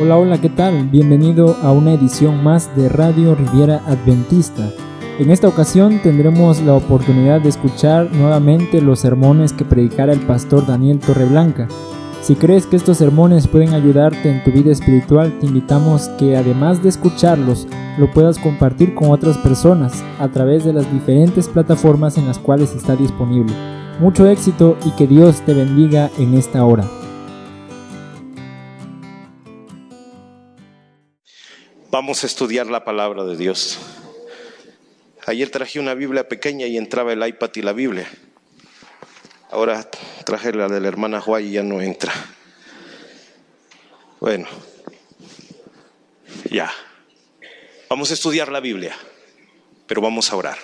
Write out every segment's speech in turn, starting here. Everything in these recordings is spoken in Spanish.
Hola, hola, ¿qué tal? Bienvenido a una edición más de Radio Riviera Adventista. En esta ocasión tendremos la oportunidad de escuchar nuevamente los sermones que predicara el pastor Daniel Torreblanca. Si crees que estos sermones pueden ayudarte en tu vida espiritual, te invitamos que además de escucharlos, lo puedas compartir con otras personas a través de las diferentes plataformas en las cuales está disponible. Mucho éxito y que Dios te bendiga en esta hora. Vamos a estudiar la palabra de Dios. Ayer traje una Biblia pequeña y entraba el iPad y la Biblia. Ahora traje la de la hermana Juay y ya no entra. Bueno, ya. Vamos a estudiar la Biblia, pero vamos a orar.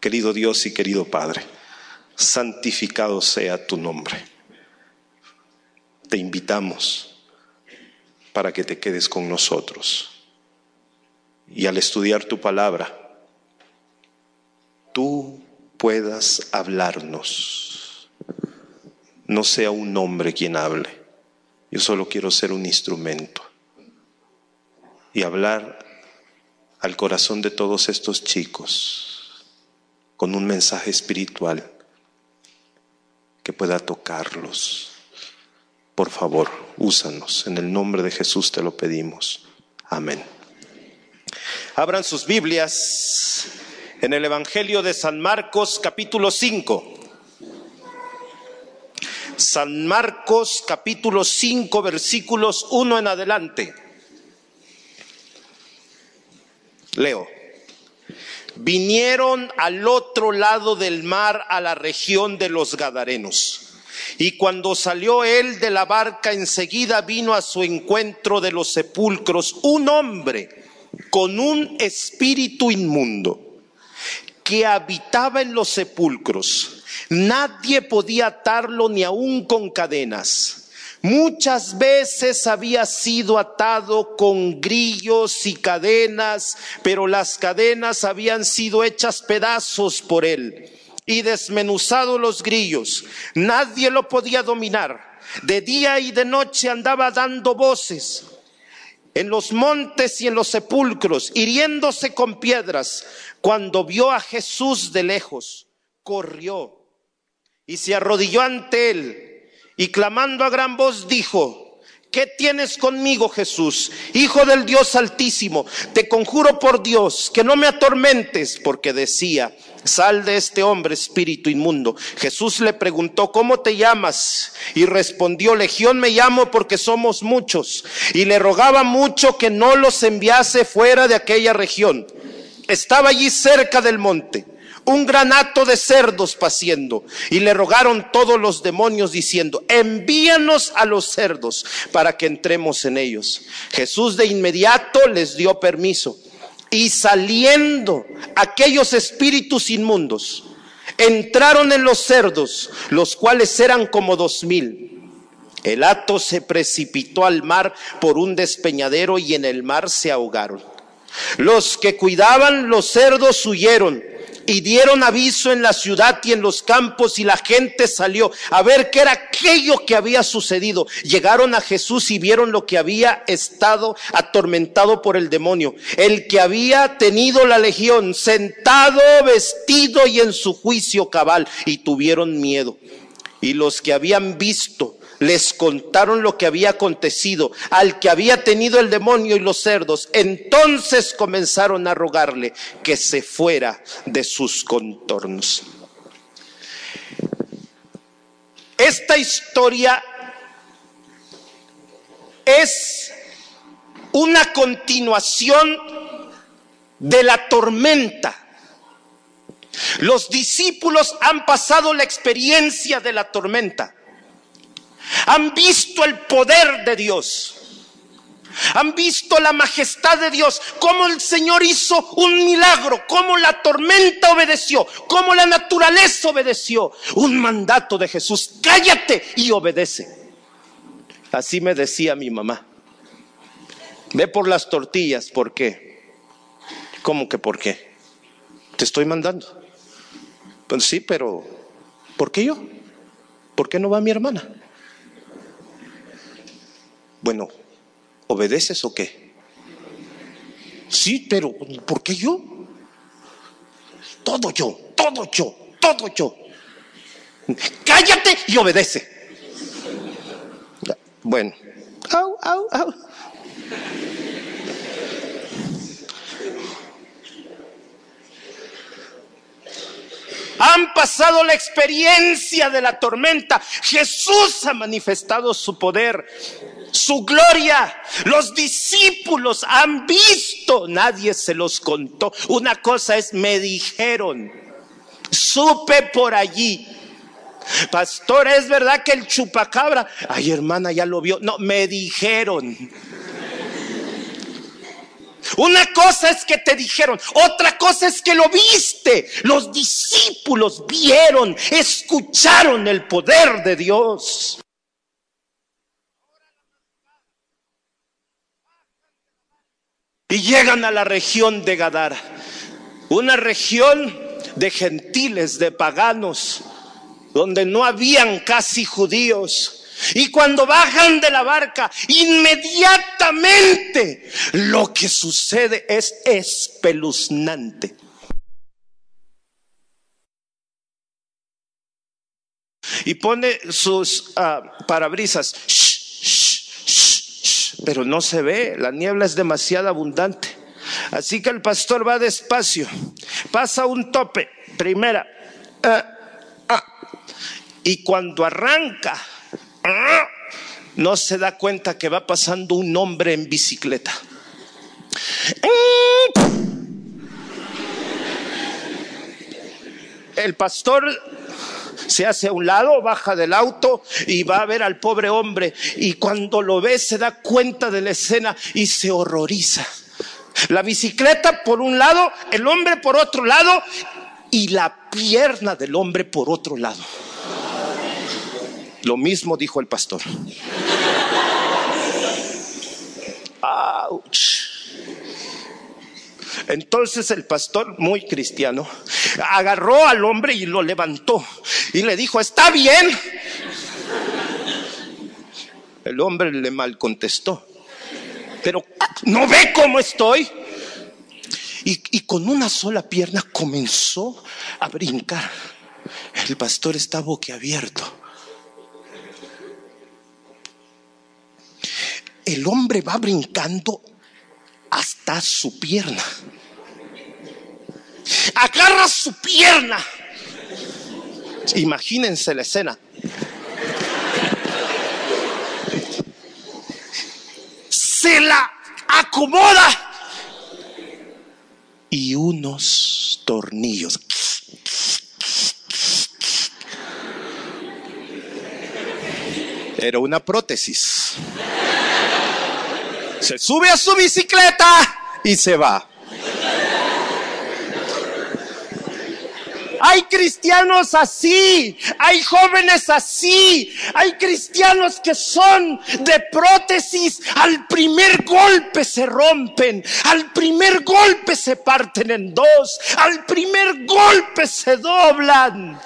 Querido Dios y querido Padre, santificado sea tu nombre. Te invitamos para que te quedes con nosotros y al estudiar tu palabra, tú puedas hablarnos. No sea un hombre quien hable, yo solo quiero ser un instrumento y hablar al corazón de todos estos chicos con un mensaje espiritual que pueda tocarlos. Por favor, úsanos. En el nombre de Jesús te lo pedimos. Amén. Abran sus Biblias en el Evangelio de San Marcos capítulo 5. San Marcos capítulo 5 versículos 1 en adelante. Leo. Vinieron al otro lado del mar a la región de los Gadarenos. Y cuando salió él de la barca, enseguida vino a su encuentro de los sepulcros un hombre con un espíritu inmundo que habitaba en los sepulcros. Nadie podía atarlo ni aun con cadenas. Muchas veces había sido atado con grillos y cadenas, pero las cadenas habían sido hechas pedazos por él y desmenuzado los grillos. Nadie lo podía dominar. De día y de noche andaba dando voces en los montes y en los sepulcros, hiriéndose con piedras. Cuando vio a Jesús de lejos, corrió y se arrodilló ante él y clamando a gran voz dijo, ¿Qué tienes conmigo, Jesús, Hijo del Dios Altísimo? Te conjuro por Dios que no me atormentes, porque decía, sal de este hombre, espíritu inmundo. Jesús le preguntó, ¿cómo te llamas? Y respondió, Legión me llamo porque somos muchos. Y le rogaba mucho que no los enviase fuera de aquella región. Estaba allí cerca del monte un granato de cerdos paciendo. Y le rogaron todos los demonios diciendo, envíanos a los cerdos para que entremos en ellos. Jesús de inmediato les dio permiso. Y saliendo aquellos espíritus inmundos, entraron en los cerdos, los cuales eran como dos mil. El hato se precipitó al mar por un despeñadero y en el mar se ahogaron. Los que cuidaban los cerdos huyeron y dieron aviso en la ciudad y en los campos y la gente salió a ver qué era aquello que había sucedido. Llegaron a Jesús y vieron lo que había estado atormentado por el demonio, el que había tenido la legión, sentado, vestido y en su juicio cabal, y tuvieron miedo. Y los que habían visto les contaron lo que había acontecido al que había tenido el demonio y los cerdos. Entonces comenzaron a rogarle que se fuera de sus contornos. Esta historia es una continuación de la tormenta. Los discípulos han pasado la experiencia de la tormenta. Han visto el poder de Dios. Han visto la majestad de Dios, cómo el Señor hizo un milagro, cómo la tormenta obedeció, cómo la naturaleza obedeció. Un mandato de Jesús, cállate y obedece. Así me decía mi mamá. Ve por las tortillas, ¿por qué? ¿Cómo que por qué? Te estoy mandando. Pues sí, pero ¿por qué yo? ¿Por qué no va mi hermana? Bueno, ¿Obedeces o qué? Sí, pero ¿por qué yo? Todo yo, todo yo, todo yo. Cállate y obedece. Bueno. Au, au, au. Han pasado la experiencia de la tormenta. Jesús ha manifestado su poder, su gloria. Los discípulos han visto, nadie se los contó. Una cosa es, me dijeron, supe por allí. Pastor, es verdad que el chupacabra, ay hermana, ya lo vio. No, me dijeron. Una cosa es que te dijeron, otra cosa es que lo viste. Los discípulos vieron, escucharon el poder de Dios. Y llegan a la región de Gadara, una región de gentiles, de paganos, donde no habían casi judíos. Y cuando bajan de la barca, inmediatamente lo que sucede es espeluznante. Y pone sus uh, parabrisas, pero no se ve, la niebla es demasiado abundante. Así que el pastor va despacio, pasa un tope, primera, uh, uh, y cuando arranca, no se da cuenta que va pasando un hombre en bicicleta. El pastor se hace a un lado, baja del auto y va a ver al pobre hombre. Y cuando lo ve se da cuenta de la escena y se horroriza. La bicicleta por un lado, el hombre por otro lado y la pierna del hombre por otro lado. Lo mismo dijo el pastor. Entonces el pastor, muy cristiano, agarró al hombre y lo levantó y le dijo, ¿está bien? El hombre le mal contestó, pero ¿no ve cómo estoy? Y, y con una sola pierna comenzó a brincar. El pastor está boquiabierto. el hombre va brincando hasta su pierna. Agarra su pierna. Imagínense la escena. Se la acomoda y unos tornillos. Era una prótesis se sube a su bicicleta y se va. Hay cristianos así, hay jóvenes así, hay cristianos que son de prótesis, al primer golpe se rompen, al primer golpe se parten en dos, al primer golpe se doblan.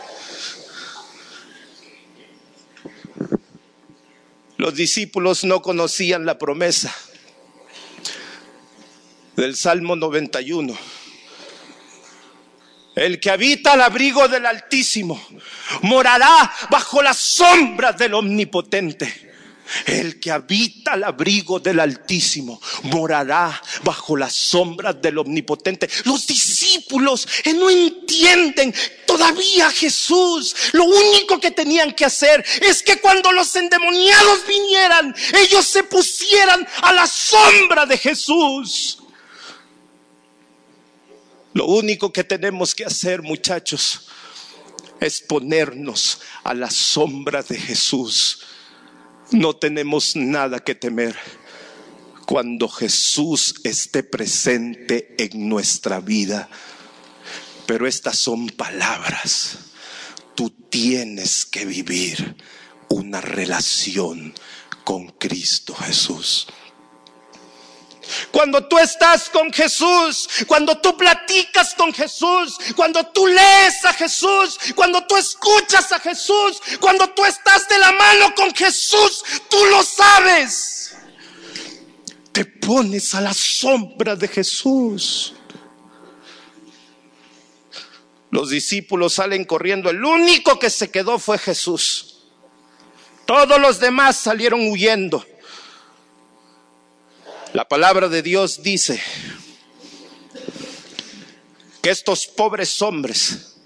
Los discípulos no conocían la promesa del Salmo 91. El que habita al abrigo del Altísimo morará bajo las sombras del Omnipotente. El que habita al abrigo del Altísimo morará bajo las sombras del Omnipotente. Los discípulos eh, no entienden todavía Jesús. Lo único que tenían que hacer es que cuando los endemoniados vinieran, ellos se pusieran a la sombra de Jesús. Lo único que tenemos que hacer, muchachos, es ponernos a la sombra de Jesús. No tenemos nada que temer cuando Jesús esté presente en nuestra vida. Pero estas son palabras. Tú tienes que vivir una relación con Cristo Jesús. Cuando tú estás con Jesús, cuando tú platicas con Jesús, cuando tú lees a Jesús, cuando tú escuchas a Jesús, cuando tú estás de la mano con Jesús, tú lo sabes. te pones a la sombra de Jesús. Los discípulos salen corriendo, el único que se quedó fue Jesús. Todos los demás salieron huyendo. La palabra de Dios dice que estos pobres hombres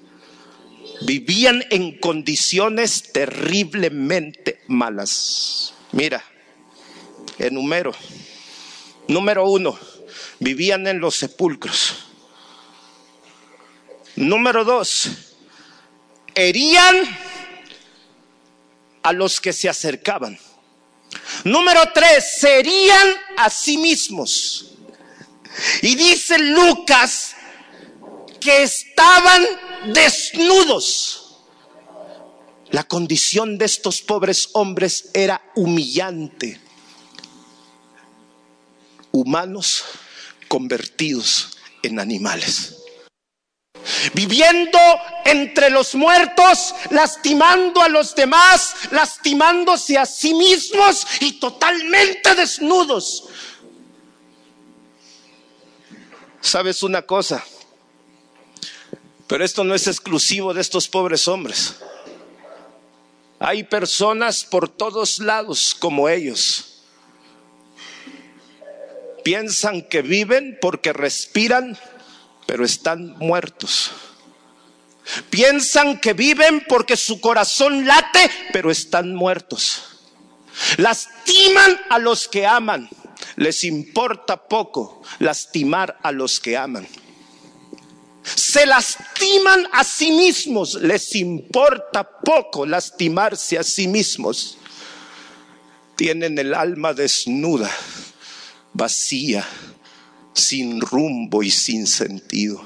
vivían en condiciones terriblemente malas. Mira, enumero. Número uno, vivían en los sepulcros. Número dos, herían a los que se acercaban. Número tres, serían a sí mismos. Y dice Lucas que estaban desnudos. La condición de estos pobres hombres era humillante. Humanos convertidos en animales viviendo entre los muertos, lastimando a los demás, lastimándose a sí mismos y totalmente desnudos. ¿Sabes una cosa? Pero esto no es exclusivo de estos pobres hombres. Hay personas por todos lados como ellos. Piensan que viven porque respiran pero están muertos. Piensan que viven porque su corazón late, pero están muertos. Lastiman a los que aman. Les importa poco lastimar a los que aman. Se lastiman a sí mismos. Les importa poco lastimarse a sí mismos. Tienen el alma desnuda, vacía sin rumbo y sin sentido.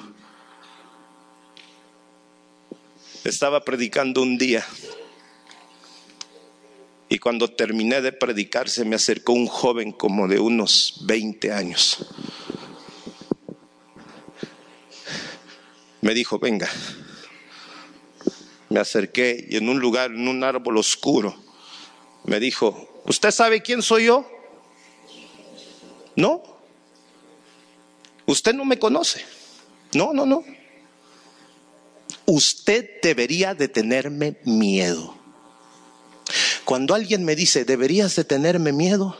Estaba predicando un día y cuando terminé de predicar se me acercó un joven como de unos 20 años. Me dijo, venga. Me acerqué y en un lugar, en un árbol oscuro, me dijo, ¿usted sabe quién soy yo? No, Usted no me conoce. No, no, no. Usted debería de tenerme miedo. Cuando alguien me dice, deberías de tenerme miedo,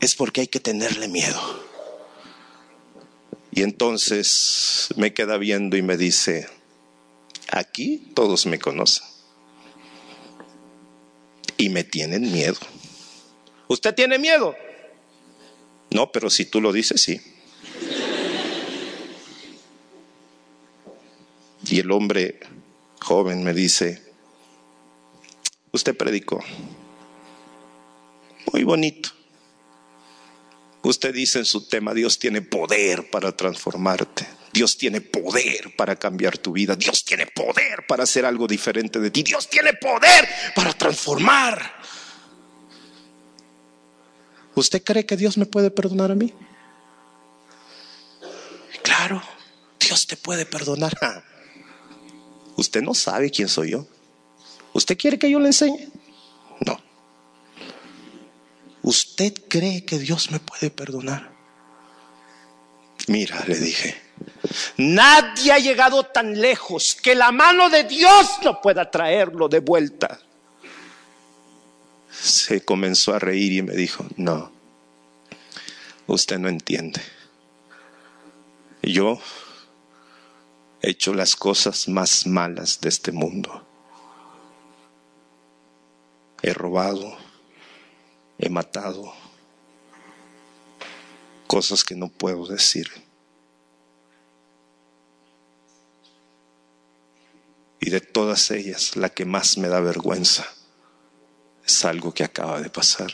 es porque hay que tenerle miedo. Y entonces me queda viendo y me dice, aquí todos me conocen. Y me tienen miedo. ¿Usted tiene miedo? No, pero si tú lo dices, sí. Y el hombre joven me dice, usted predicó, muy bonito. Usted dice en su tema, Dios tiene poder para transformarte. Dios tiene poder para cambiar tu vida. Dios tiene poder para hacer algo diferente de ti. Dios tiene poder para transformar. ¿Usted cree que Dios me puede perdonar a mí? Claro, Dios te puede perdonar. Usted no sabe quién soy yo. ¿Usted quiere que yo le enseñe? No. ¿Usted cree que Dios me puede perdonar? Mira, le dije, nadie ha llegado tan lejos que la mano de Dios no pueda traerlo de vuelta. Se comenzó a reír y me dijo, no, usted no entiende. Yo hecho las cosas más malas de este mundo. He robado, he matado, cosas que no puedo decir. Y de todas ellas, la que más me da vergüenza es algo que acaba de pasar.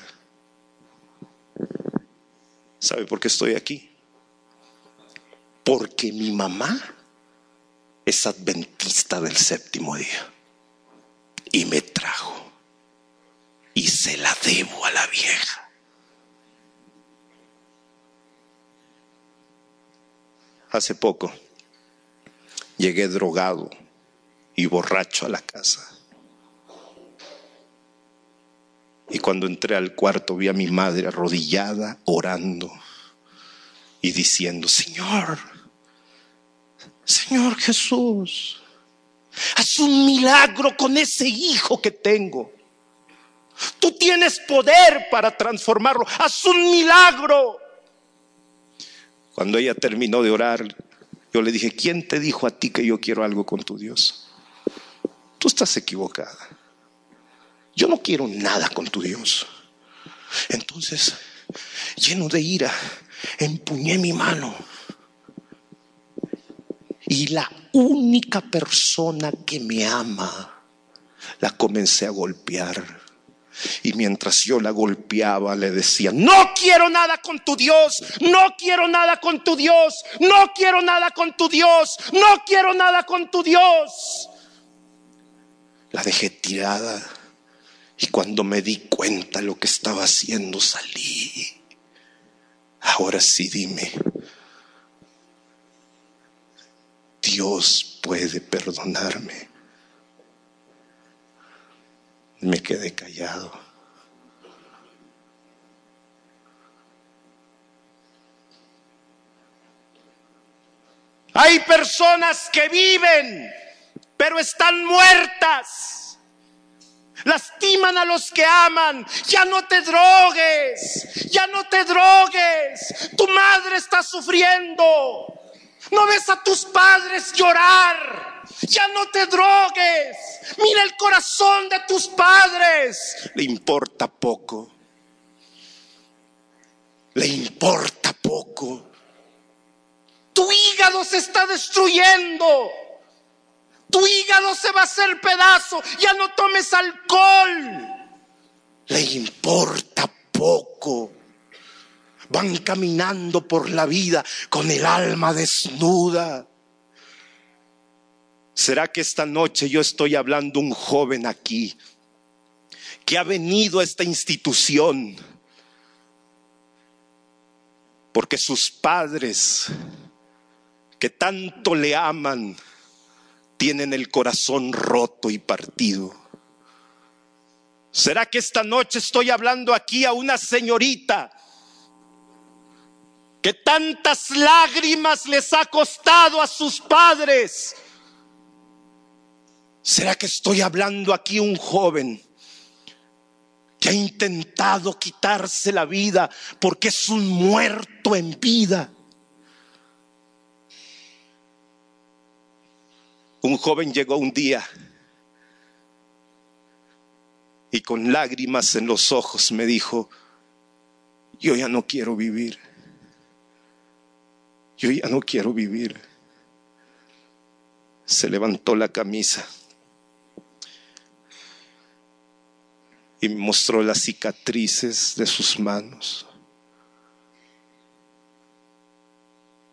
¿Sabe por qué estoy aquí? Porque mi mamá es adventista del séptimo día y me trajo y se la debo a la vieja. Hace poco llegué drogado y borracho a la casa. Y cuando entré al cuarto vi a mi madre arrodillada, orando y diciendo, Señor, Señor Jesús, haz un milagro con ese hijo que tengo. Tú tienes poder para transformarlo. Haz un milagro. Cuando ella terminó de orar, yo le dije, ¿quién te dijo a ti que yo quiero algo con tu Dios? Tú estás equivocada. Yo no quiero nada con tu Dios. Entonces, lleno de ira, empuñé mi mano. Y la única persona que me ama, la comencé a golpear. Y mientras yo la golpeaba, le decía, no quiero nada con tu Dios, no quiero nada con tu Dios, no quiero nada con tu Dios, no quiero nada con tu Dios. La dejé tirada y cuando me di cuenta lo que estaba haciendo, salí. Ahora sí dime, Dios puede perdonarme. Me quedé callado. Hay personas que viven, pero están muertas. Lastiman a los que aman. Ya no te drogues. Ya no te drogues. Tu madre está sufriendo. No ves a tus padres llorar. Ya no te drogues. Mira el corazón de tus padres. Le importa poco. Le importa poco. Tu hígado se está destruyendo. Tu hígado se va a hacer pedazo. Ya no tomes alcohol. Le importa poco. Van caminando por la vida con el alma desnuda. ¿Será que esta noche yo estoy hablando un joven aquí que ha venido a esta institución porque sus padres que tanto le aman tienen el corazón roto y partido? ¿Será que esta noche estoy hablando aquí a una señorita que tantas lágrimas les ha costado a sus padres? ¿Será que estoy hablando aquí un joven que ha intentado quitarse la vida porque es un muerto en vida? Un joven llegó un día y con lágrimas en los ojos me dijo, yo ya no quiero vivir, yo ya no quiero vivir. Se levantó la camisa y mostró las cicatrices de sus manos.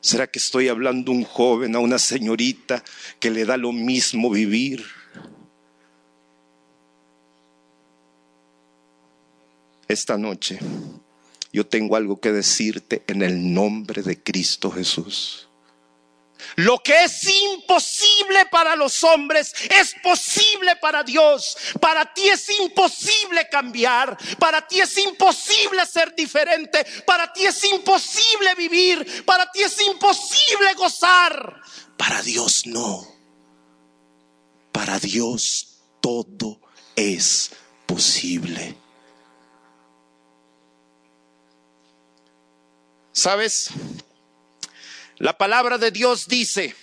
¿Será que estoy hablando a un joven, a una señorita que le da lo mismo vivir? Esta noche yo tengo algo que decirte en el nombre de Cristo Jesús. Lo que es imposible para los hombres es posible para Dios. Para ti es imposible cambiar. Para ti es imposible ser diferente. Para ti es imposible vivir. Para ti es imposible gozar. Para Dios no. Para Dios todo es posible. ¿Sabes? La palabra de Dios dice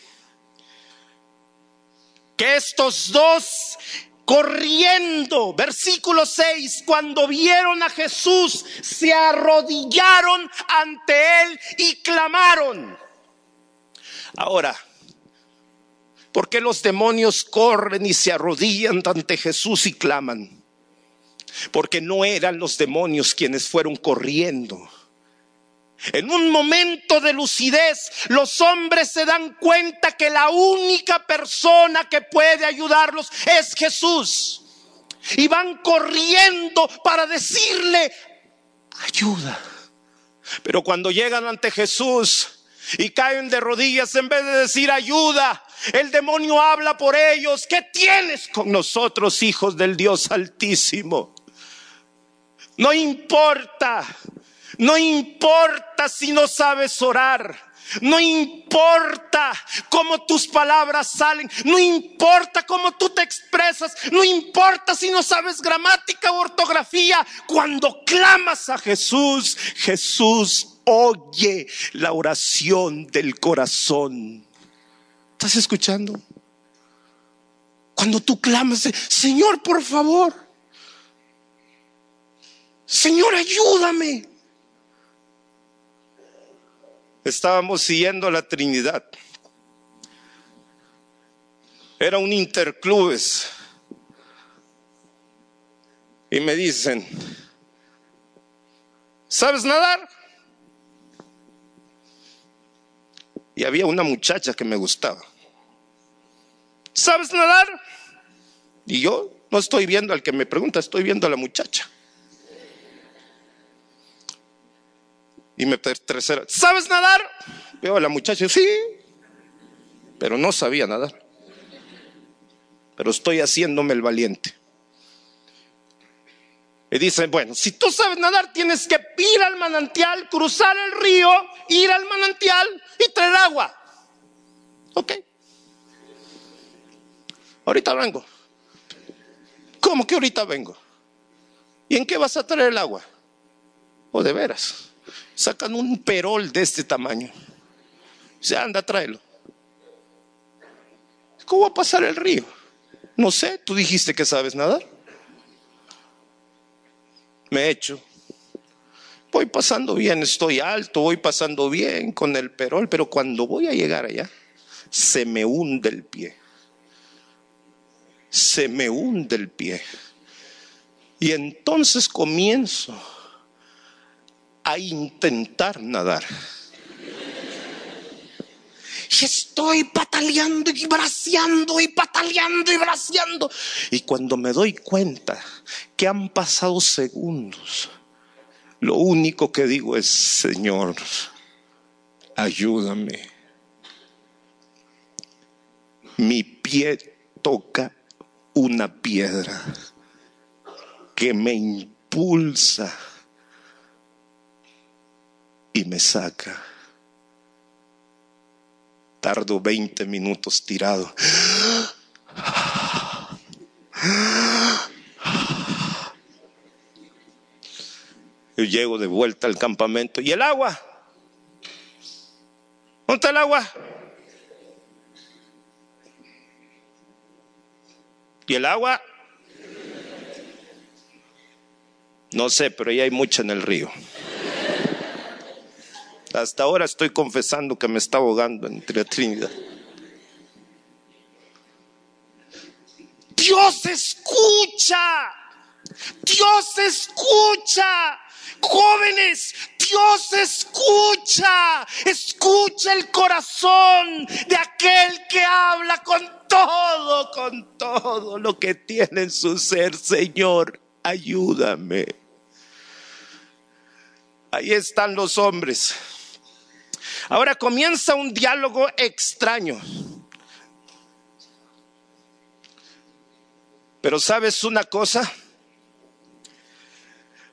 que estos dos corriendo, versículo 6, cuando vieron a Jesús, se arrodillaron ante él y clamaron. Ahora, ¿por qué los demonios corren y se arrodillan ante Jesús y claman? Porque no eran los demonios quienes fueron corriendo en un momento de lucidez, los hombres se dan cuenta que la única persona que puede ayudarlos es Jesús. Y van corriendo para decirle, ayuda. Pero cuando llegan ante Jesús y caen de rodillas, en vez de decir ayuda, el demonio habla por ellos. ¿Qué tienes con nosotros, hijos del Dios Altísimo? No importa, no importa si no sabes orar. No importa cómo tus palabras salen, no importa cómo tú te expresas, no importa si no sabes gramática o ortografía. Cuando clamas a Jesús, Jesús oye la oración del corazón. ¿Estás escuchando? Cuando tú clamas, Señor, por favor, Señor, ayúdame. Estábamos siguiendo la Trinidad. Era un interclubes. Y me dicen, ¿sabes nadar? Y había una muchacha que me gustaba. ¿Sabes nadar? Y yo no estoy viendo al que me pregunta, estoy viendo a la muchacha. Y me tercera, ¿sabes nadar? Veo a la muchacha, sí, pero no sabía nadar. Pero estoy haciéndome el valiente. Y dice, bueno, si tú sabes nadar, tienes que ir al manantial, cruzar el río, ir al manantial y traer agua. Ok. Ahorita vengo. ¿Cómo que ahorita vengo? ¿Y en qué vas a traer el agua? ¿O de veras? Sacan un perol de este tamaño. Se anda, tráelo. ¿Cómo va a pasar el río? No sé, tú dijiste que sabes nadar. Me echo. Voy pasando bien, estoy alto, voy pasando bien con el perol, pero cuando voy a llegar allá, se me hunde el pie. Se me hunde el pie. Y entonces comienzo a intentar nadar. Y estoy pataleando y braceando y pataleando y braceando. Y cuando me doy cuenta que han pasado segundos, lo único que digo es, Señor, ayúdame. Mi pie toca una piedra que me impulsa y me saca. Tardo 20 minutos tirado. Yo llego de vuelta al campamento. ¿Y el agua? ¿Dónde está el agua? ¿Y el agua? No sé, pero ahí hay mucha en el río. Hasta ahora estoy confesando que me está ahogando entre la Trinidad. Dios escucha. Dios escucha. Jóvenes, Dios escucha. Escucha el corazón de aquel que habla con todo, con todo lo que tiene en su ser. Señor, ayúdame. Ahí están los hombres Ahora comienza un diálogo extraño. Pero sabes una cosa,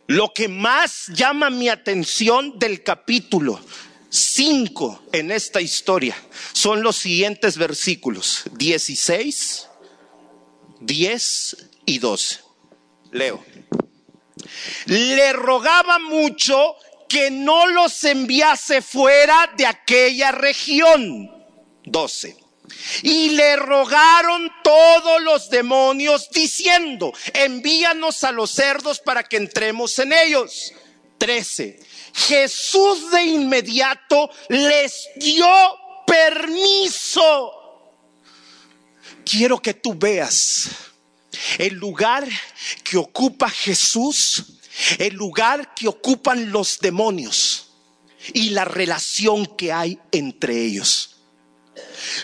lo que más llama mi atención del capítulo 5 en esta historia son los siguientes versículos, 16, 10 y 12. Leo. Le rogaba mucho que no los enviase fuera de aquella región. 12. Y le rogaron todos los demonios diciendo, envíanos a los cerdos para que entremos en ellos. 13. Jesús de inmediato les dio permiso. Quiero que tú veas el lugar que ocupa Jesús el lugar que ocupan los demonios y la relación que hay entre ellos.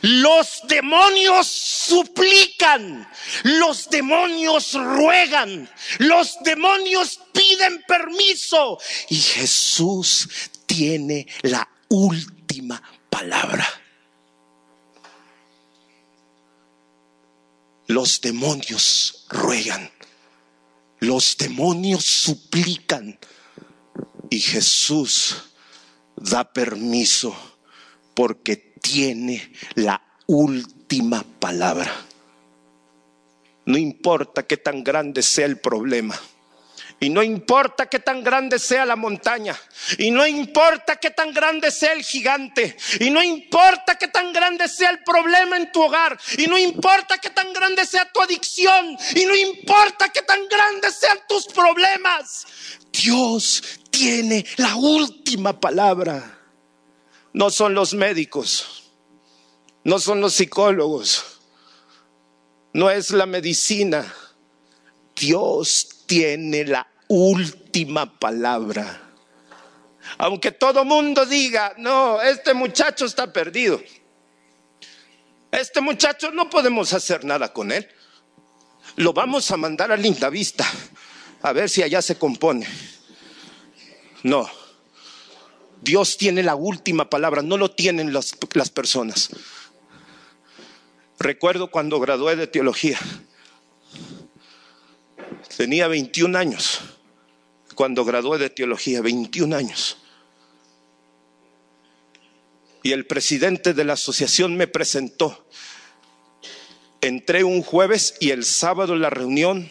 Los demonios suplican, los demonios ruegan, los demonios piden permiso y Jesús tiene la última palabra. Los demonios ruegan Los demonios suplican y Jesús da permiso porque tiene la última palabra. No importa qué tan grande sea el problema. Y no importa qué tan grande sea la montaña. Y no importa qué tan grande sea el gigante. Y no importa qué tan grande sea el problema en tu hogar. Y no importa qué tan grande sea tu adicción. Y no importa qué tan grandes sean tus problemas. Dios tiene la última palabra. No son los médicos. No son los psicólogos. No es la medicina. Dios tiene la última palabra. Aunque todo mundo diga, no, este muchacho está perdido. Este muchacho no podemos hacer nada con él. Lo vamos a mandar a Linda Vista a ver si allá se compone. No. Dios tiene la última palabra, no lo tienen las, las personas. Recuerdo cuando gradué de teología. Tenía 21 años cuando gradué de teología, 21 años. Y el presidente de la asociación me presentó. Entré un jueves y el sábado en la reunión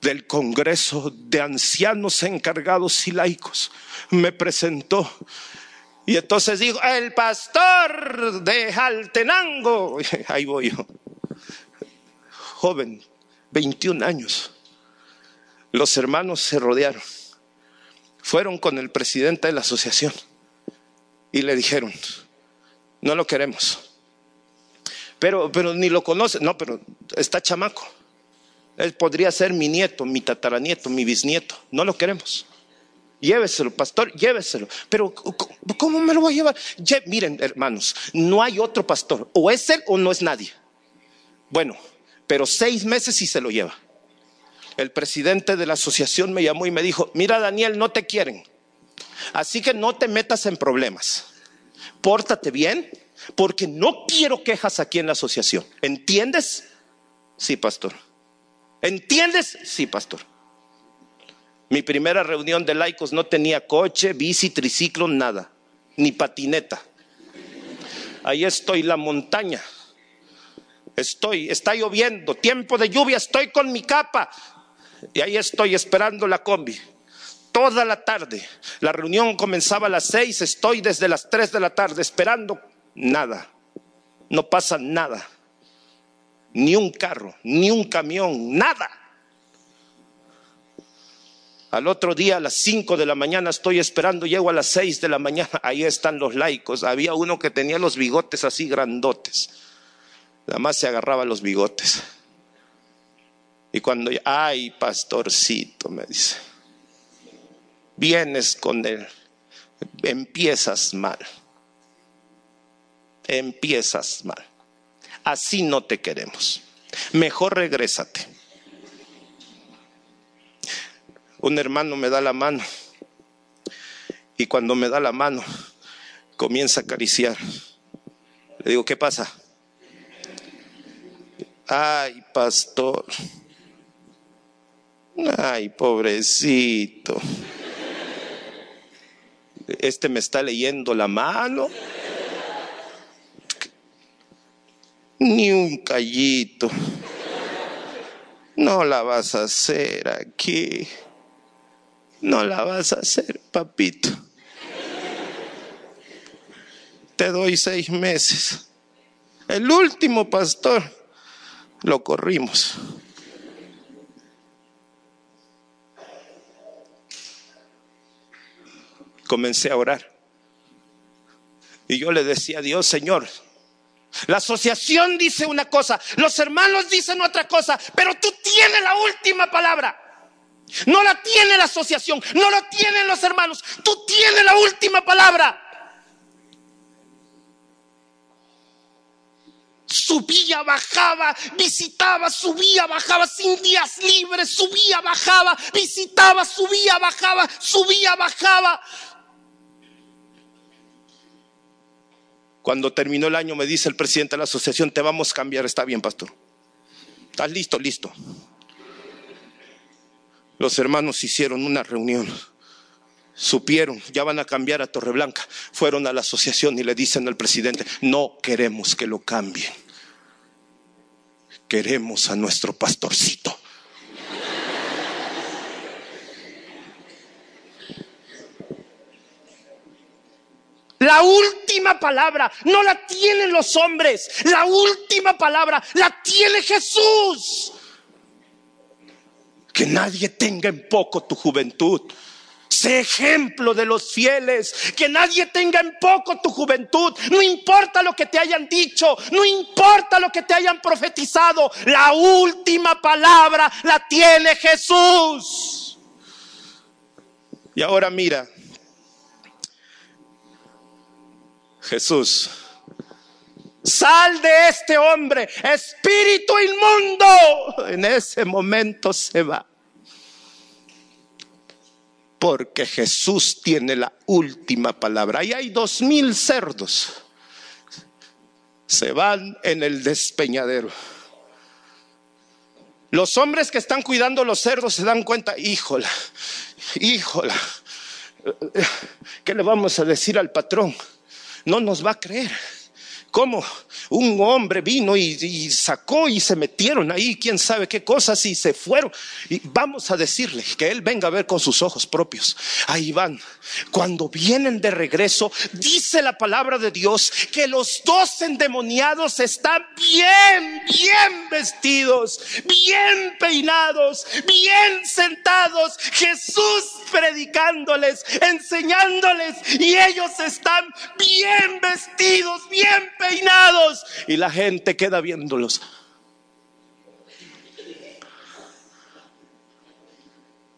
del Congreso de Ancianos Encargados y Laicos me presentó. Y entonces digo, el pastor de Altenango, ahí voy yo, joven, 21 años los hermanos se rodearon. Fueron con el presidente de la asociación y le dijeron, no lo queremos. Pero, pero ni lo conoce, no, pero está chamaco. Él podría ser mi nieto, mi tataranieto, mi bisnieto. No lo queremos. Lléveselo, pastor, lléveselo. Pero, ¿cómo me lo voy a llevar? miren, hermanos, no hay otro pastor. O es él o no es nadie. Bueno, pero seis meses y se lo lleva el presidente de la asociación me llamó y me dijo, mira Daniel, no te quieren. Así que no te metas en problemas. Pórtate bien, porque no quiero quejas aquí en la asociación. ¿Entiendes? Sí, pastor. ¿Entiendes? Sí, pastor. Mi primera reunión de laicos no tenía coche, bici, triciclo, nada, ni patineta. Ahí estoy, la montaña. Estoy, está lloviendo, tiempo de lluvia, estoy con mi capa, y ahí estoy esperando la combi. Toda la tarde. La reunión comenzaba a las seis, estoy desde las tres de la tarde esperando nada. No pasa nada. Ni un carro, ni un camión, nada. Al otro día a las cinco de la mañana estoy esperando, llego a las seis de la mañana, ahí están los laicos. Había uno que tenía los bigotes así grandotes. Nada más se agarraba los bigotes. Y cuando, ay, pastorcito, me dice, vienes con él, empiezas mal, empiezas mal. Así no te queremos. Mejor regrésate. Un hermano me da la mano y cuando me da la mano comienza a acariciar. Le digo, ¿qué pasa? Ay, pastor Ay, pobrecito. Este me está leyendo la mano. Ni un callito. No la vas a hacer aquí. No la vas a hacer, papito. Te doy seis meses. El último pastor lo corrimos. Comencé a orar. Y yo le decía a Dios, Señor, la asociación dice una cosa, los hermanos dicen otra cosa, pero tú tienes la última palabra. No la tiene la asociación, no la tienen los hermanos, tú tienes la última palabra. subía, bajaba, visitaba, subía, bajaba, sin días libres, subía, bajaba, visitaba, subía, bajaba, subía, bajaba. Cuando terminó el año me dice el presidente de la asociación, te vamos a cambiar, está bien, pastor. ¿Estás listo? Listo. Los hermanos hicieron una reunión. Supieron, ya van a cambiar a Torreblanca. Fueron a la asociación y le dicen al presidente, no queremos que lo cambien. Queremos a nuestro pastorcito. La última palabra no la tienen los hombres. La última palabra la tiene Jesús. Que nadie tenga en poco tu juventud. Sé ejemplo de los fieles. Que nadie tenga en poco tu juventud. No importa lo que te hayan dicho. No importa lo que te hayan profetizado. La última palabra la tiene Jesús. Y ahora mira, Jesús, sal de este hombre, espíritu inmundo. En ese momento se va. Porque Jesús tiene la última palabra. Ahí hay dos mil cerdos. Se van en el despeñadero. Los hombres que están cuidando los cerdos se dan cuenta, híjola, híjola, ¿qué le vamos a decir al patrón? No nos va a creer. ¿Cómo? Un hombre vino y, sacó y se metieron ahí, quién sabe qué cosas, y se fueron. Y vamos a decirle que él venga a ver con sus ojos propios. Ahí van. Cuando vienen de regreso, dice la palabra de Dios que los dos endemoniados están bien, bien vestidos, bien peinados, bien sentados. Jesús predicándoles, enseñándoles, y ellos están bien vestidos, bien y la gente queda viéndolos.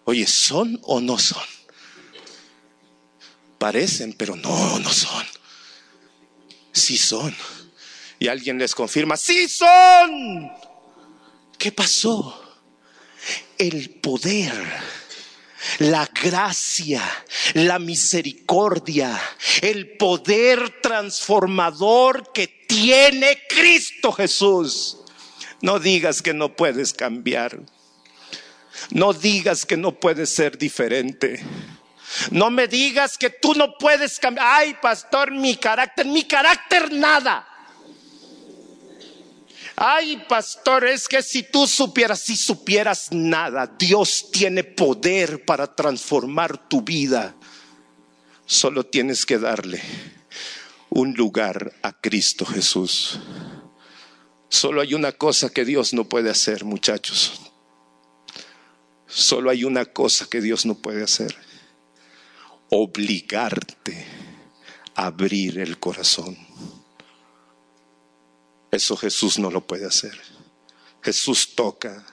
Oye, ¿son o no son? Parecen, pero no, no son. Sí son. Y alguien les confirma, sí son. ¿Qué pasó? El poder la gracia, la misericordia, el poder transformador que tiene Cristo Jesús. No digas que no puedes cambiar. No digas que no puedes ser diferente. No me digas que tú no puedes cambiar. Ay, pastor, mi carácter, mi carácter nada. Ay, pastor, es que si tú supieras, si supieras nada, Dios tiene poder para transformar tu vida. Solo tienes que darle un lugar a Cristo Jesús. Solo hay una cosa que Dios no puede hacer, muchachos. Solo hay una cosa que Dios no puede hacer. Obligarte a abrir el corazón. Eso Jesús no lo puede hacer. Jesús toca,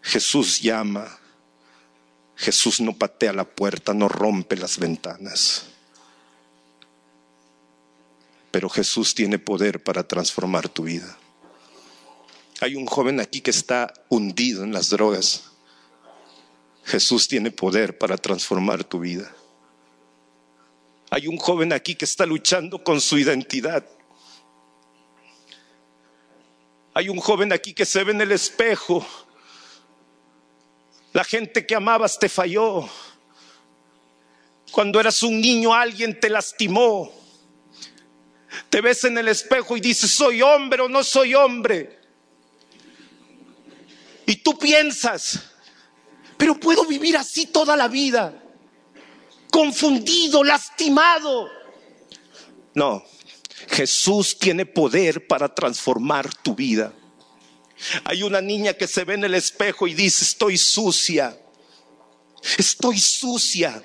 Jesús llama, Jesús no patea la puerta, no rompe las ventanas. Pero Jesús tiene poder para transformar tu vida. Hay un joven aquí que está hundido en las drogas. Jesús tiene poder para transformar tu vida. Hay un joven aquí que está luchando con su identidad. Hay un joven aquí que se ve en el espejo. La gente que amabas te falló. Cuando eras un niño alguien te lastimó. Te ves en el espejo y dices, soy hombre o no soy hombre. Y tú piensas, pero puedo vivir así toda la vida. Confundido, lastimado. No, Jesús tiene poder para transformar tu vida. Hay una niña que se ve en el espejo y dice, estoy sucia, estoy sucia,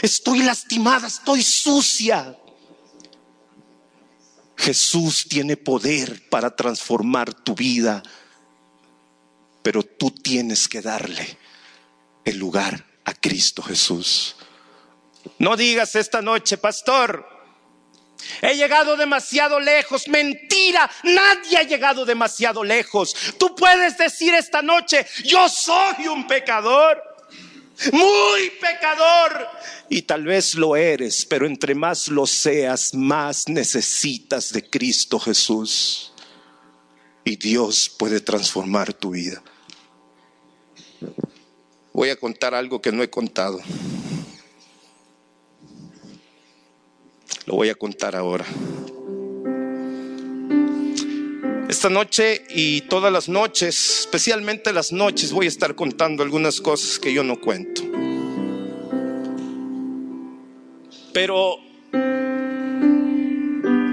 estoy lastimada, estoy sucia. Jesús tiene poder para transformar tu vida, pero tú tienes que darle el lugar a Cristo Jesús. No digas esta noche, pastor, He llegado demasiado lejos. Mentira, nadie ha llegado demasiado lejos. Tú puedes decir esta noche, yo soy un pecador, muy pecador. Y tal vez lo eres, pero entre más lo seas, más necesitas de Cristo Jesús. Y Dios puede transformar tu vida. voy a contar algo que no he contado. Lo voy a contar ahora. Esta noche y todas las noches, especialmente las noches, voy a estar contando algunas cosas que yo no cuento. Pero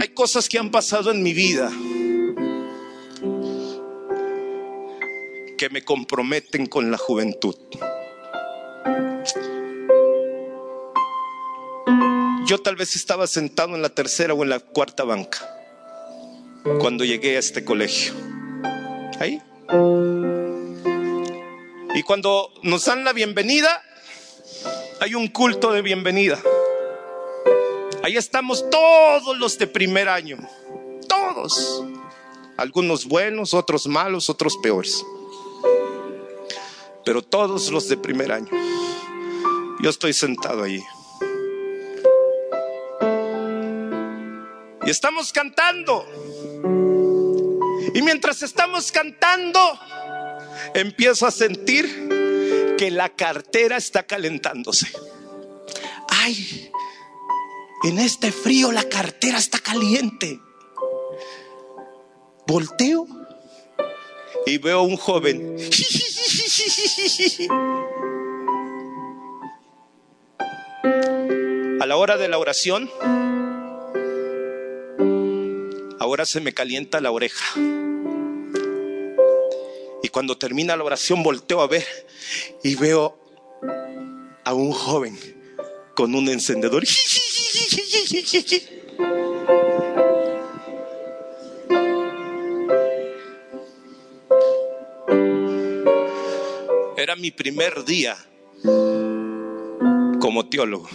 hay cosas que han pasado en mi vida que me comprometen con la juventud. Yo tal vez estaba sentado en la tercera o en la cuarta banca cuando llegué a este colegio. Ahí. Y cuando nos dan la bienvenida, hay un culto de bienvenida. Ahí estamos todos los de primer año. Todos. Algunos buenos, otros malos, otros peores pero todos los de primer año. Yo estoy sentado ahí. Y estamos cantando. Y mientras estamos cantando, empiezo a sentir que la cartera está calentándose. Ay, en este frío la cartera está caliente. Volteo y veo a un joven. A la hora de la oración, se me calienta la oreja. Y cuando termina la oración volteo a ver y veo a un joven con un encendedor. Era mi primer día como teólogo.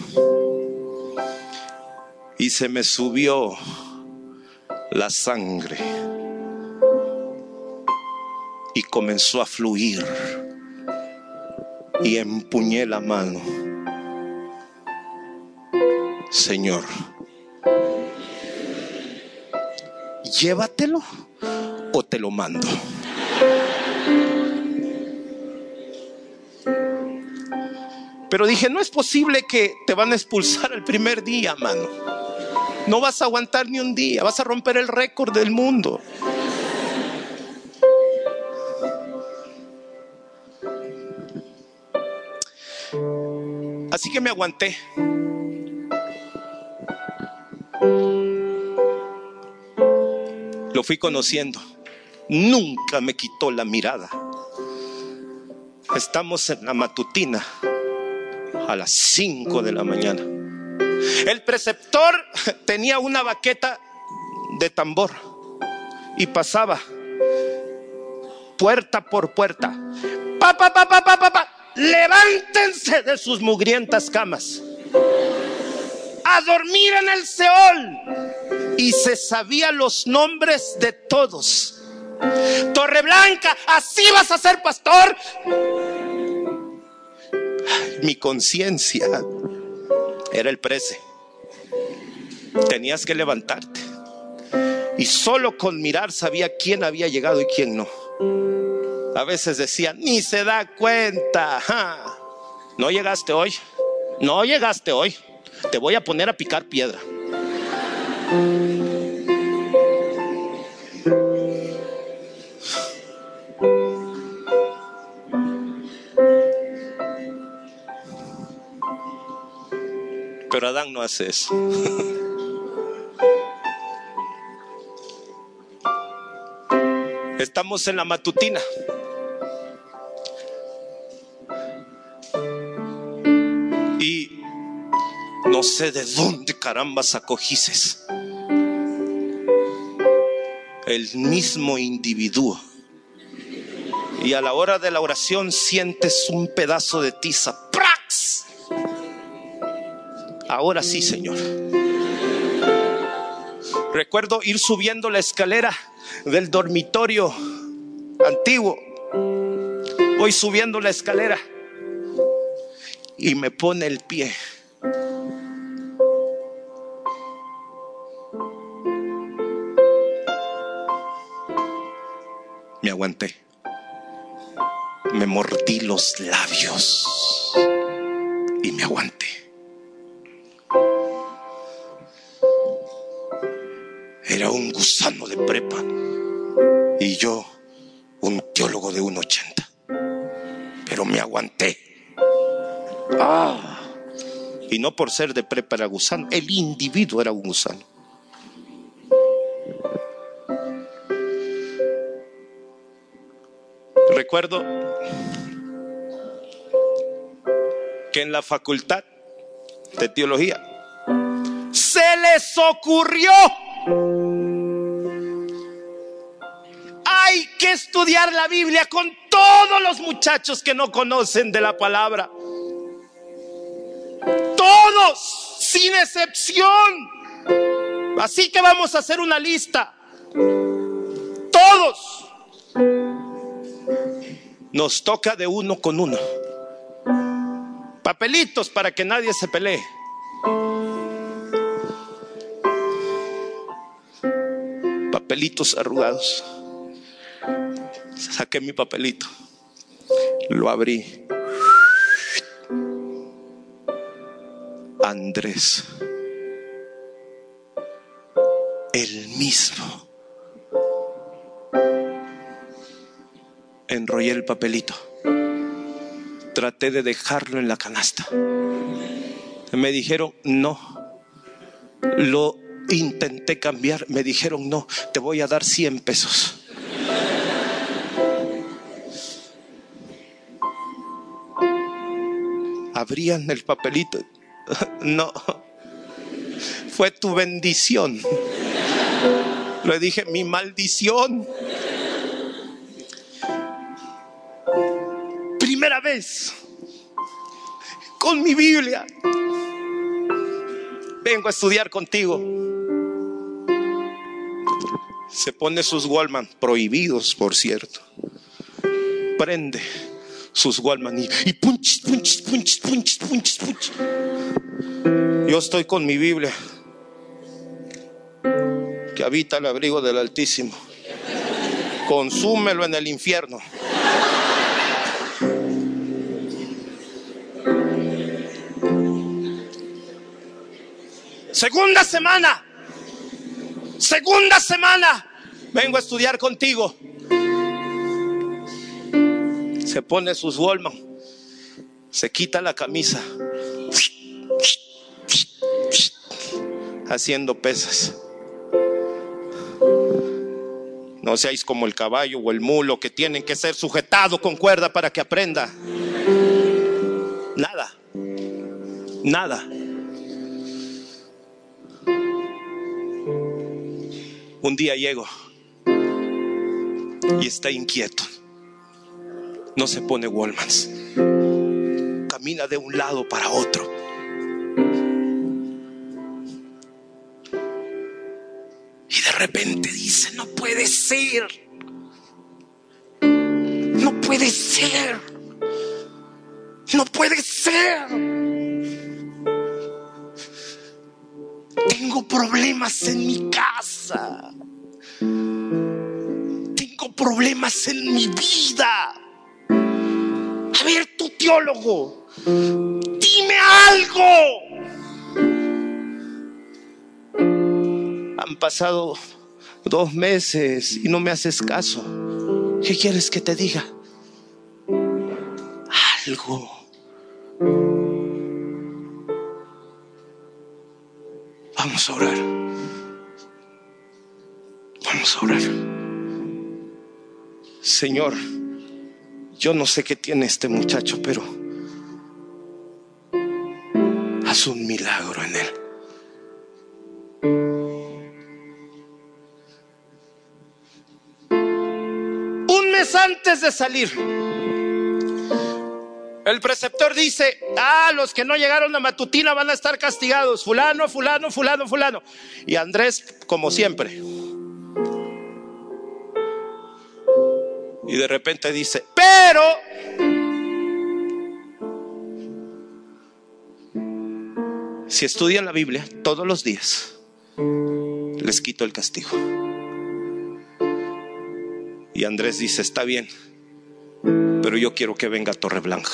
Y se me subió la sangre y comenzó a fluir y empuñé la mano. Señor, llévatelo o te lo mando. Pero dije, no es posible que te van a expulsar el primer día, mano. No vas a aguantar ni un día, vas a romper el récord del mundo. Así que me aguanté. Lo fui conociendo. Nunca me quitó la mirada. Estamos en la matutina a las 5 de la mañana. El preceptor tenía una baqueta de tambor y pasaba puerta por puerta. Pa, pa, pa, Levántense de sus mugrientas camas. A dormir en el Seol. Y se sabía los nombres de todos. Torreblanca, así vas a ser pastor mi conciencia era el prece. Tenías que levantarte. Y solo con mirar sabía quién había llegado y quién no. A veces decía, ni se da cuenta. No llegaste hoy. No llegaste hoy. Te voy a poner a picar piedra. Pero Adán no hace eso. Estamos en la matutina. Y no sé de dónde caramba sacó El mismo individuo. Y a la hora de la oración sientes un pedazo de tiza Ahora sí, Señor. Recuerdo ir subiendo la escalera del dormitorio antiguo. Voy subiendo la escalera y me pone el pie. Me aguanté. me mordí los labios y me aguanté. Era un gusano de prepa y yo un teólogo de 1,80. Pero me aguanté. Ah. Y no por ser de prepa era gusano, el individuo era un gusano. Recuerdo que en la facultad de teología se les ocurrió estudiar la Biblia con todos los muchachos que no conocen de la palabra. Todos, sin excepción. Así que vamos a hacer una lista. Todos. Nos toca de uno con uno. Papelitos para que nadie se pelee. Papelitos arrugados. Saqué mi papelito. Lo abrí. Andrés. El mismo. Enrollé el papelito. Traté de dejarlo en la canasta. Me dijeron, no. Lo intenté cambiar. Me dijeron, no, te voy a dar 100 pesos. Abrían el papelito. No, fue tu bendición. Le dije, mi maldición. Primera vez con mi Biblia. Vengo a estudiar contigo. Se pone sus Wallman, prohibidos por cierto. Prende sus Wallman y, y punch, punch, punch, punch, punch, punch. Yo estoy con mi Biblia, que habita el abrigo del Altísimo. Consúmelo en el infierno. Segunda semana. Segunda semana. Vengo a estudiar contigo se pone sus Wallman, se quita la camisa, haciendo pesas. No seáis como el caballo o el mulo que tienen que ser sujetados con cuerda para que aprenda. Nada, nada. Un día llego y está inquieto no se pone Walmans. Camina de un lado para otro. Y de repente dice, no puede ser. No puede ser. No puede ser. Tengo problemas en mi casa. Tengo problemas en mi vida ver, tu teólogo, dime algo. Han pasado dos meses y no me haces caso. ¿Qué quieres que te diga? Algo. Vamos a orar. Vamos a orar. Señor. Yo no sé qué tiene este muchacho, pero haz un milagro en él. Un mes antes de salir, el preceptor dice, ah, los que no llegaron a matutina van a estar castigados, fulano, fulano, fulano, fulano. Y Andrés, como siempre, Y de repente dice, pero... Si estudian la Biblia todos los días, les quito el castigo. Y Andrés dice, está bien, pero yo quiero que venga a Torre Blanca.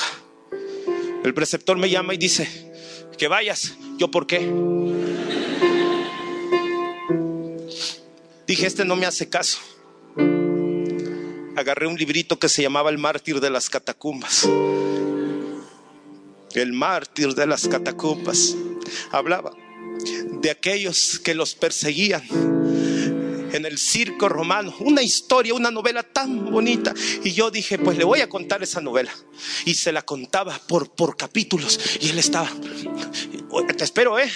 El preceptor me llama y dice, que vayas. ¿Yo por qué? Dije, este no me hace caso. Agarré un librito que se llamaba El mártir de las catacumbas. El mártir de las catacumbas. Hablaba de aquellos que los perseguían en el circo romano. Una historia, una novela tan bonita. Y yo dije, pues le voy a contar esa novela. Y se la contaba por, por capítulos. Y él estaba, te espero, ¿eh?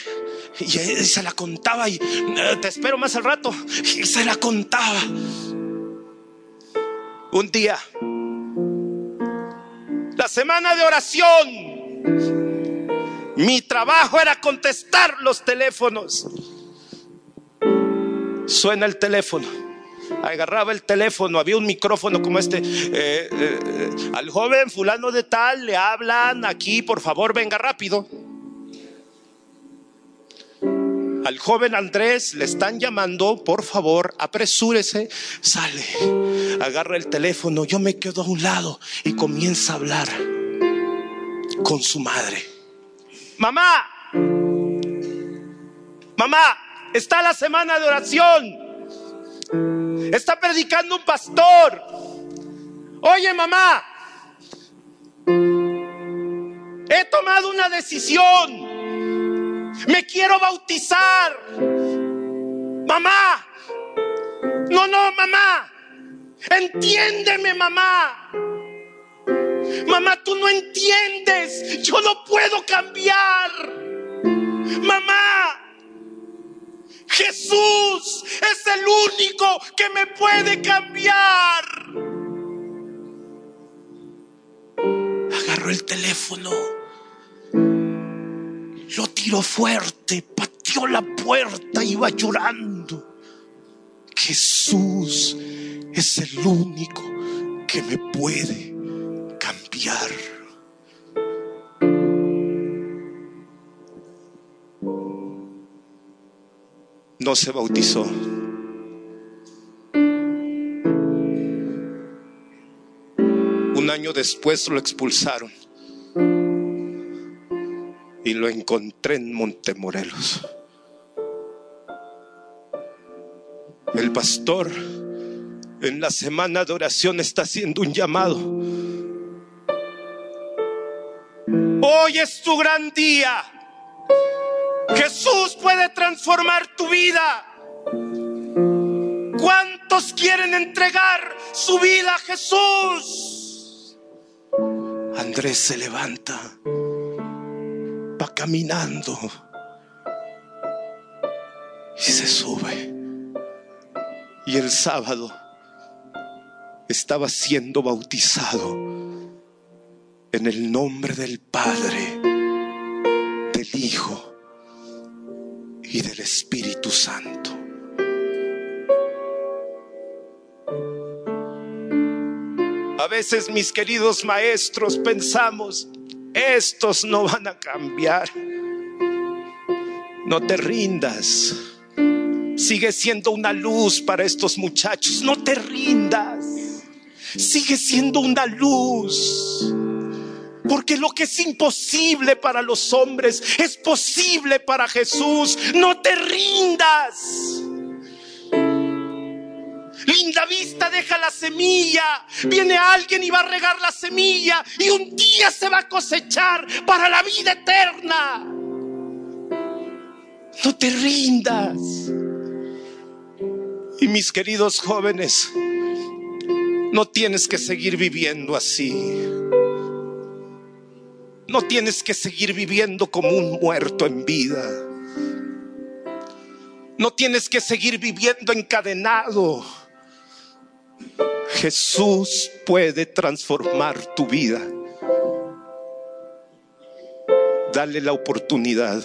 Y se la contaba y eh, te espero más al rato. Y se la contaba. Un día, la semana de oración. Mi trabajo era contestar los teléfonos. Suena el teléfono. Agarraba el teléfono, había un micrófono como este. Eh, eh, al joven fulano de tal le hablan aquí, por favor, venga rápido. Al joven Andrés le están llamando, por favor, apresúrese, sale, agarra el teléfono, yo me quedo a un lado y comienza a hablar con su madre. Mamá, mamá, Está la semana de oración. Está predicando un pastor. Oye, mamá, he tomado una decisión. Me quiero bautizar. Mamá. No, no, mamá. Entiéndeme, mamá. Mamá, tú no entiendes. Yo no puedo cambiar. Mamá. Jesús es el único que me puede cambiar. Agarró el teléfono, tiró fuerte, pateó la puerta, iba llorando. Jesús es el único que me puede cambiar. no se bautizó. Un año después lo expulsaron lo encontré en Montemorelos. El pastor en la semana de oración está haciendo un llamado. Hoy es tu gran día. Jesús puede transformar tu vida. ¿Cuántos quieren entregar su vida a Jesús? Andrés se levanta, va caminando y se sube. Y el sábado estaba siendo bautizado en el nombre del Padre, del Hijo y del Espíritu Santo. A veces, mis queridos maestros, pensamos, estos no van a cambiar. No te rindas. Sigue siendo una luz para estos muchachos. No te rindas. Sigue siendo una luz. Porque lo que es imposible para los hombres es posible para Jesús. No te rindas. Linda vista deja la semilla. Viene alguien y va a regar la semilla. Y un día se va a cosechar para la vida eterna. No te rindas. Y mis queridos jóvenes, no tienes que seguir viviendo así. No tienes que seguir viviendo como un muerto en vida. No tienes que seguir viviendo encadenado. Jesús puede transformar tu vida. Dale la oportunidad.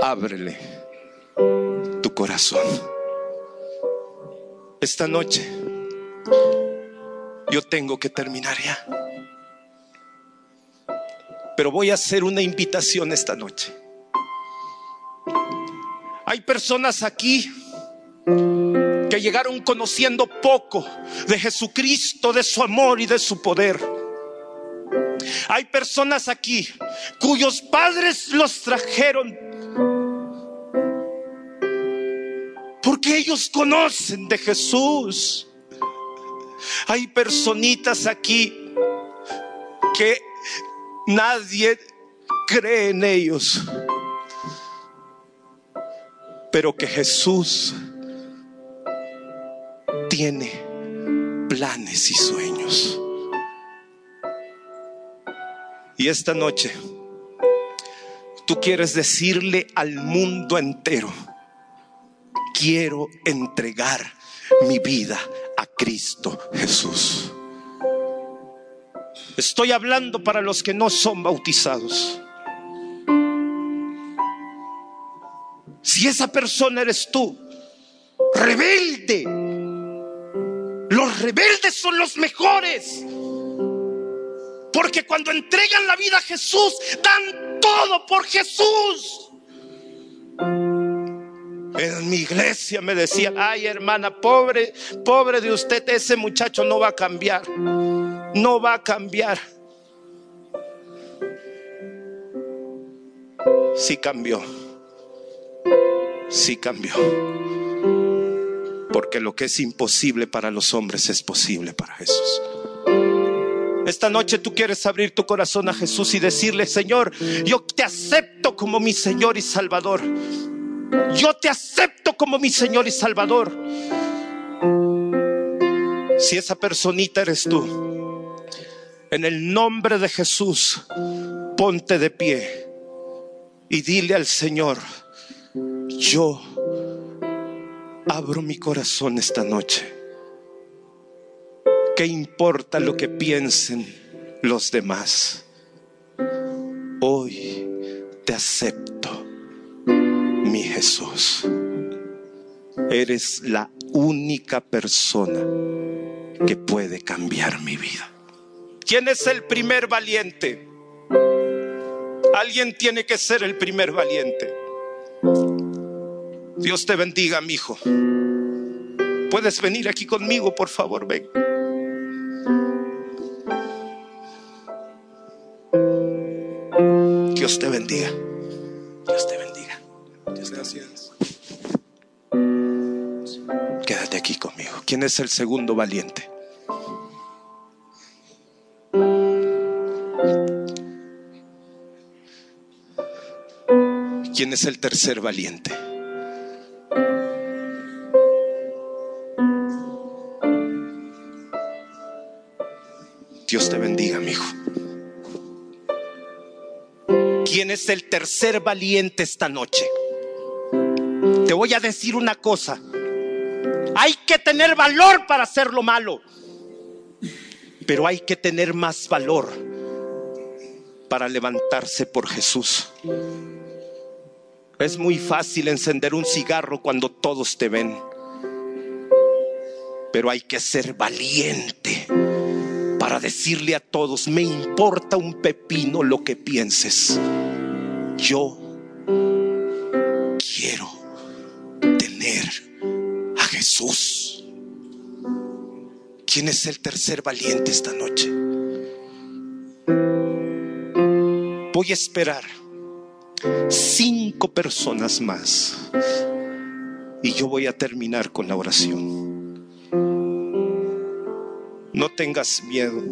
Ábrele tu corazón. Esta noche yo tengo que terminar ya. Pero voy a hacer una invitación esta noche. Hay personas aquí que llegaron conociendo poco de Jesucristo, de su amor y de su poder. Hay personas aquí cuyos padres los trajeron porque ellos conocen de Jesús. Hay personitas aquí que nadie cree en ellos, pero que Jesús tiene planes y sueños. Y esta noche tú quieres decirle al mundo entero, quiero entregar mi vida a Cristo Jesús. Estoy hablando para los que no son bautizados. Si esa persona eres tú, rebelde, rebeldes son los mejores. Porque cuando entregan la vida a Jesús, dan todo por Jesús. En mi iglesia me decían, ay hermana, pobre, pobre de usted, ese muchacho no va a cambiar, no va a cambiar. Sí cambió, sí cambió. Porque lo que es imposible para los hombres es posible para Jesús. Esta noche tú quieres abrir tu corazón a Jesús y decirle, Señor, yo te acepto como mi Señor y Salvador. Yo te acepto como mi Señor y Salvador. Si esa personita eres tú, en el nombre de Jesús, ponte de pie y dile al Señor, yo abro mi corazón esta noche. ¿Qué importa lo que piensen los demás? Hoy te acepto mi Jesús. Eres la única persona que puede cambiar mi vida. ¿Quién es el primer valiente? Alguien tiene que ser el primer valiente. Dios te bendiga, mi hijo. Puedes venir aquí conmigo, por favor, ven. Dios te bendiga. Dios te bendiga. Gracias. Quédate aquí conmigo. ¿Quién es el segundo valiente? ¿Quién es el tercer valiente? Dios te bendiga, mi hijo. ¿Quién es el tercer valiente esta noche? Te voy a decir una cosa. Hay que tener valor para hacer lo malo, pero hay que tener más valor para levantarse por Jesús. Es muy fácil encender un cigarro cuando todos te ven, pero hay que ser valiente para decirle a todos, me importa un pepino lo que pienses. Yo quiero tener a Jesús. ¿Quién es el tercer valiente esta noche? Voy a esperar cinco personas más y yo voy a terminar con la oración. No tengas miedo.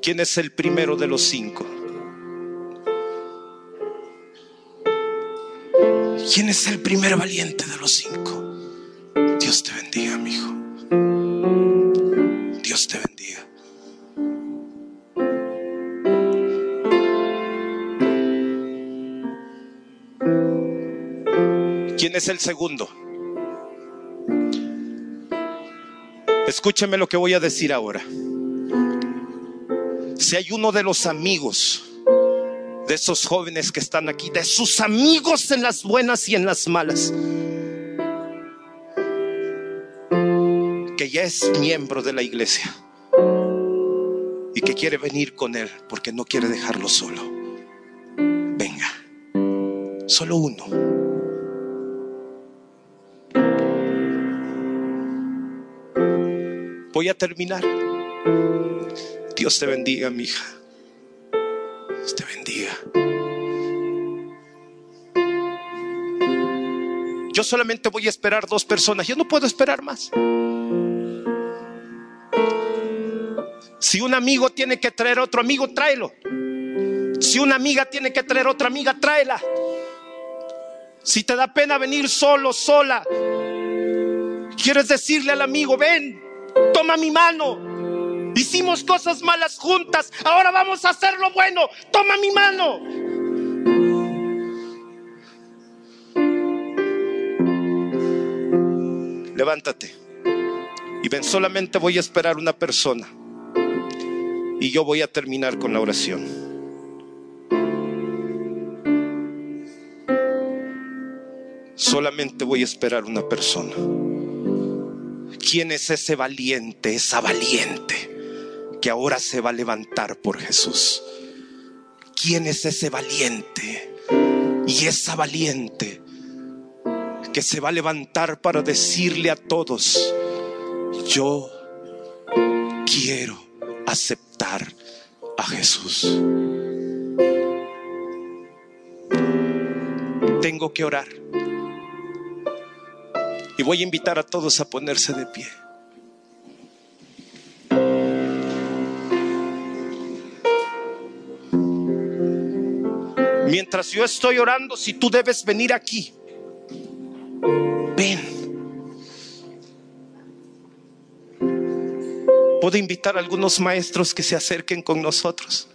¿Quién es el primero de los cinco? ¿Quién es el primer valiente de los cinco? Dios te bendiga, mi hijo. Dios te bendiga. ¿Quién es el segundo? Escúcheme lo que voy a decir ahora. Si hay uno de los amigos de esos jóvenes que están aquí, de sus amigos en las buenas y en las malas, que ya es miembro de la iglesia y que quiere venir con él porque no quiere dejarlo solo, venga, solo uno. Voy a terminar. Dios te bendiga, mi hija. Dios te bendiga. Yo solamente voy a esperar dos personas. Yo no puedo esperar más. Si un amigo tiene que traer otro amigo, tráelo. Si una amiga tiene que traer otra amiga, tráela. Si te da pena venir solo, sola, quieres decirle al amigo, ven, toma mi mano. Hicimos cosas malas juntas, ahora vamos a hacer lo bueno, toma mi mano. Levántate y ven, solamente voy a esperar una persona y yo voy a terminar con la oración. Solamente voy a esperar una persona. ¿Quién es ese valiente, esa valiente que ahora se va a levantar por Jesús? ¿Quién es ese valiente y esa valiente que se va a levantar para decirle a todos, yo quiero aceptar a Jesús? Tengo que orar. Y voy a invitar a todos a ponerse de pie. Mientras yo estoy orando, si tú debes venir aquí, ven. Puedo invitar a algunos maestros que se acerquen con nosotros.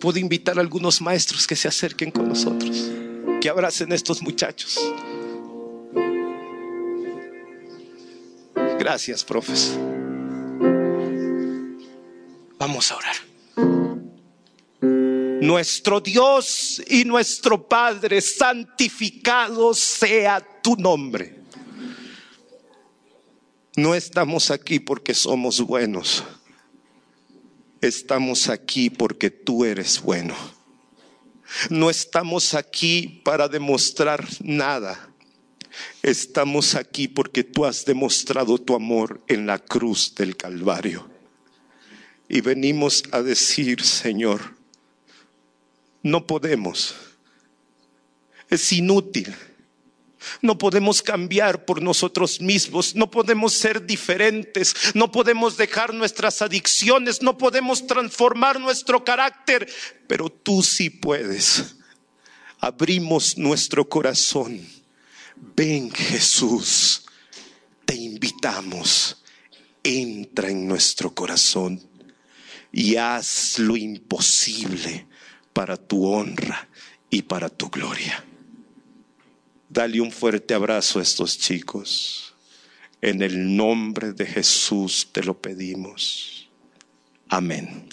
Puedo invitar a algunos maestros que se acerquen con nosotros, que abracen a estos muchachos. Gracias, profes. Vamos a orar. Nuestro Dios y nuestro Padre, santificado sea tu nombre. No estamos aquí porque somos buenos. Estamos aquí porque tú eres bueno. No estamos aquí para demostrar nada. Estamos aquí porque tú has demostrado tu amor en la cruz del Calvario. Y venimos a decir, Señor, no podemos. Es inútil. No podemos cambiar por nosotros mismos, no podemos ser diferentes, no podemos dejar nuestras adicciones, no podemos transformar nuestro carácter, pero tú sí puedes. Abrimos nuestro corazón Ven Jesús, te invitamos, entra en nuestro corazón y haz lo imposible para tu honra y para tu gloria. Dale un fuerte abrazo a estos chicos. En el nombre de Jesús te lo pedimos. Amén.